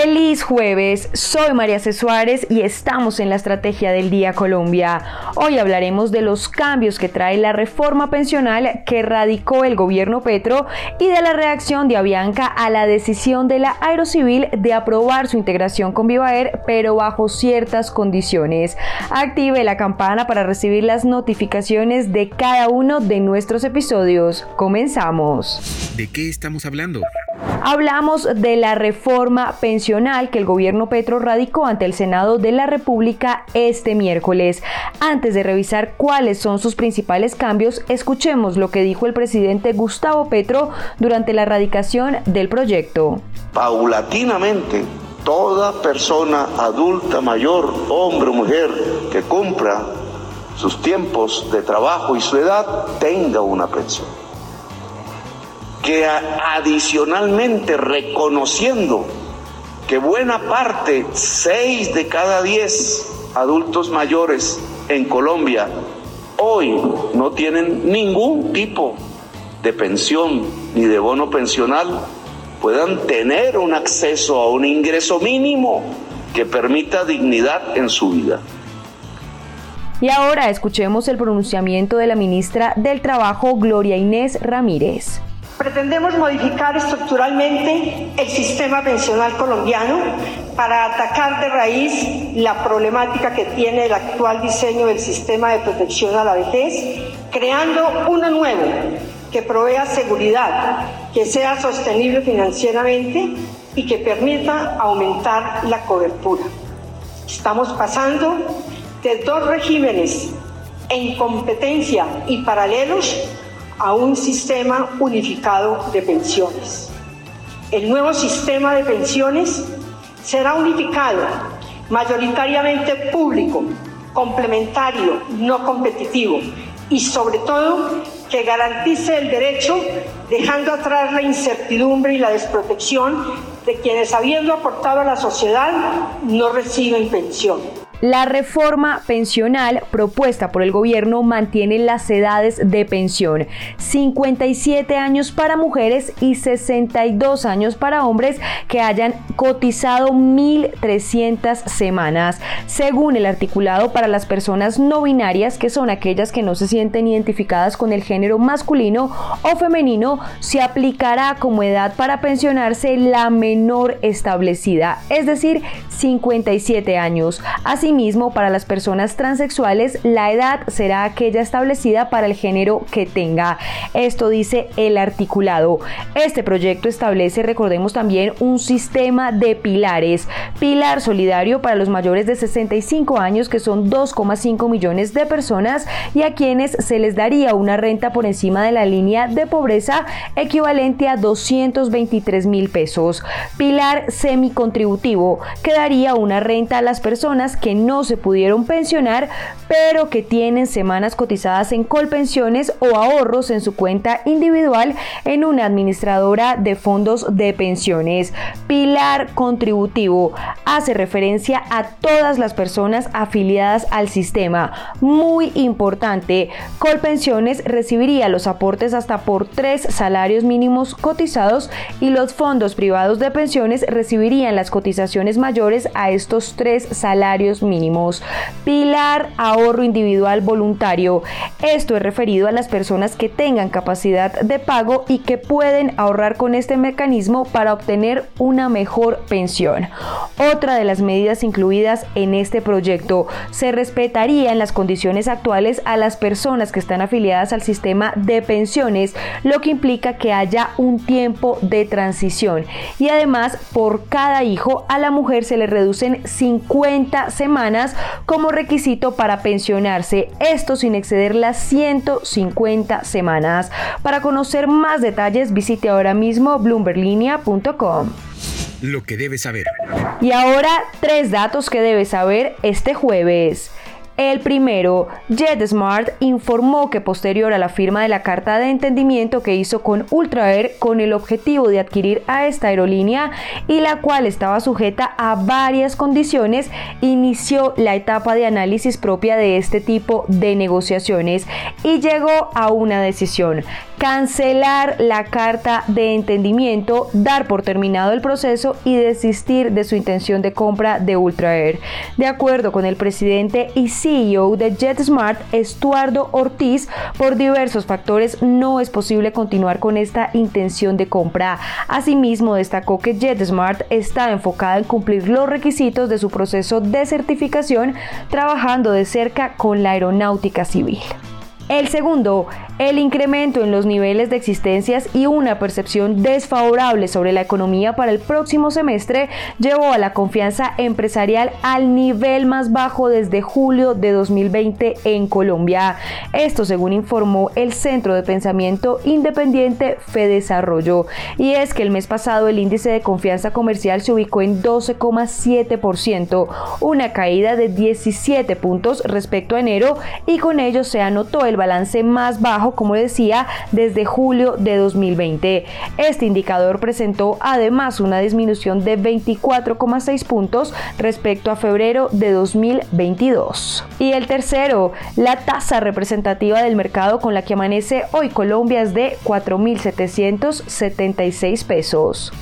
Feliz jueves, soy María C. Suárez y estamos en la Estrategia del Día Colombia. Hoy hablaremos de los cambios que trae la reforma pensional que radicó el gobierno Petro y de la reacción de Avianca a la decisión de la Aerocivil de aprobar su integración con Vivaer, pero bajo ciertas condiciones. Active la campana para recibir las notificaciones de cada uno de nuestros episodios. Comenzamos. ¿De qué estamos hablando? Hablamos de la reforma pensional que el gobierno Petro radicó ante el Senado de la República este miércoles. Antes de revisar cuáles son sus principales cambios, escuchemos lo que dijo el presidente Gustavo Petro durante la radicación del proyecto. Paulatinamente, toda persona adulta, mayor, hombre o mujer que cumpla sus tiempos de trabajo y su edad tenga una pensión que adicionalmente reconociendo que buena parte, seis de cada diez adultos mayores en Colombia hoy no tienen ningún tipo de pensión ni de bono pensional, puedan tener un acceso a un ingreso mínimo que permita dignidad en su vida. Y ahora escuchemos el pronunciamiento de la ministra del Trabajo, Gloria Inés Ramírez. Pretendemos modificar estructuralmente el sistema pensional colombiano para atacar de raíz la problemática que tiene el actual diseño del sistema de protección a la vejez, creando uno nuevo que provea seguridad, que sea sostenible financieramente y que permita aumentar la cobertura. Estamos pasando de dos regímenes en competencia y paralelos a un sistema unificado de pensiones. El nuevo sistema de pensiones será unificado, mayoritariamente público, complementario, no competitivo y sobre todo que garantice el derecho dejando atrás la incertidumbre y la desprotección de quienes habiendo aportado a la sociedad no reciben pensión. La reforma pensional propuesta por el gobierno mantiene las edades de pensión, 57 años para mujeres y 62 años para hombres que hayan cotizado 1.300 semanas, según el articulado para las personas no binarias, que son aquellas que no se sienten identificadas con el género masculino o femenino, se aplicará como edad para pensionarse la menor establecida, es decir, 57 años. Así Asimismo, para las personas transexuales, la edad será aquella establecida para el género que tenga. Esto dice el articulado. Este proyecto establece, recordemos también, un sistema de pilares. Pilar solidario para los mayores de 65 años, que son 2,5 millones de personas, y a quienes se les daría una renta por encima de la línea de pobreza equivalente a 223 mil pesos. Pilar semicontributivo, que daría una renta a las personas que no se pudieron pensionar, pero que tienen semanas cotizadas en colpensiones o ahorros en su cuenta individual en una administradora de fondos de pensiones. Pilar contributivo hace referencia a todas las personas afiliadas al sistema. Muy importante, Colpensiones recibiría los aportes hasta por tres salarios mínimos cotizados y los fondos privados de pensiones recibirían las cotizaciones mayores a estos tres salarios mínimos. Pilar ahorro individual voluntario. Esto es referido a las personas que tengan capacidad de pago y que pueden ahorrar con este mecanismo para obtener una mejor pensión. Otra de las medidas incluidas en este proyecto se respetaría en las condiciones actuales a las personas que están afiliadas al sistema de pensiones, lo que implica que haya un tiempo de transición. Y además, por cada hijo a la mujer se le reducen 50 semanas como requisito para pensionarse, esto sin exceder las 150 semanas. Para conocer más detalles, visite ahora mismo bloomberlinia.com. Lo que debes saber. Y ahora, tres datos que debes saber este jueves. El primero, JetSmart informó que posterior a la firma de la carta de entendimiento que hizo con Ultra Air con el objetivo de adquirir a esta aerolínea y la cual estaba sujeta a varias condiciones, inició la etapa de análisis propia de este tipo de negociaciones y llegó a una decisión cancelar la carta de entendimiento, dar por terminado el proceso y desistir de su intención de compra de Ultra Air. De acuerdo con el presidente y CEO de JetSmart, Estuardo Ortiz, por diversos factores no es posible continuar con esta intención de compra. Asimismo, destacó que JetSmart está enfocada en cumplir los requisitos de su proceso de certificación, trabajando de cerca con la aeronáutica civil. El segundo, el incremento en los niveles de existencias y una percepción desfavorable sobre la economía para el próximo semestre llevó a la confianza empresarial al nivel más bajo desde julio de 2020 en Colombia. Esto según informó el Centro de Pensamiento Independiente Fedesarrollo. Y es que el mes pasado el índice de confianza comercial se ubicó en 12,7%, una caída de 17 puntos respecto a enero y con ello se anotó el balance más bajo, como decía, desde julio de 2020. Este indicador presentó además una disminución de 24,6 puntos respecto a febrero de 2022. Y el tercero, la tasa representativa del mercado con la que amanece hoy Colombia es de 4.776 pesos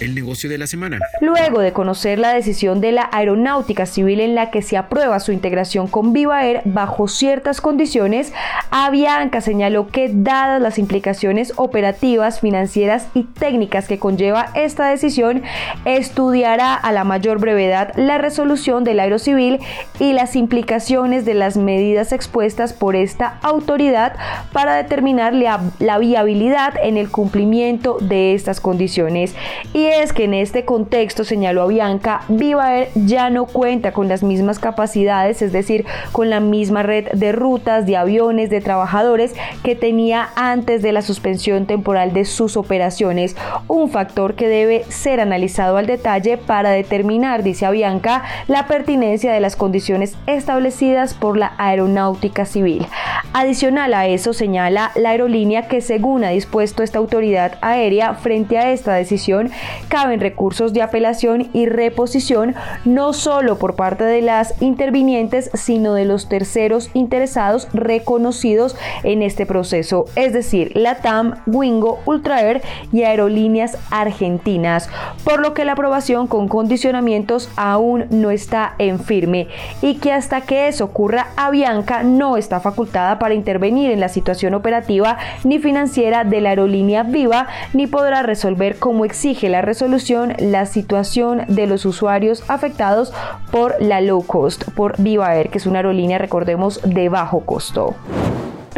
el negocio de la semana. Luego de conocer la decisión de la Aeronáutica Civil en la que se aprueba su integración con Viva Air bajo ciertas condiciones, Avianca señaló que dadas las implicaciones operativas, financieras y técnicas que conlleva esta decisión, estudiará a la mayor brevedad la resolución del Aerocivil y las implicaciones de las medidas expuestas por esta autoridad para determinar la, la viabilidad en el cumplimiento de estas condiciones. Y es que en este contexto, señaló Bianca, Viva ya no cuenta con las mismas capacidades, es decir, con la misma red de rutas, de aviones, de trabajadores que tenía antes de la suspensión temporal de sus operaciones, un factor que debe ser analizado al detalle para determinar, dice Avianca, la pertinencia de las condiciones establecidas por la aeronáutica civil. Adicional a eso, señala la aerolínea que según ha dispuesto esta autoridad aérea frente a esta decisión, caben recursos de apelación y reposición no solo por parte de las intervinientes, sino de los terceros interesados reconocidos en este proceso, es decir, LATAM, Wingo, Ultraer y Aerolíneas Argentinas, por lo que la aprobación con condicionamientos aún no está en firme y que hasta que eso ocurra, Avianca no está facultada para intervenir en la situación operativa ni financiera de la aerolínea Viva, ni podrá resolver como exige la resolución la situación de los usuarios afectados por la low cost, por Viva Air, que es una aerolínea, recordemos, de bajo costo.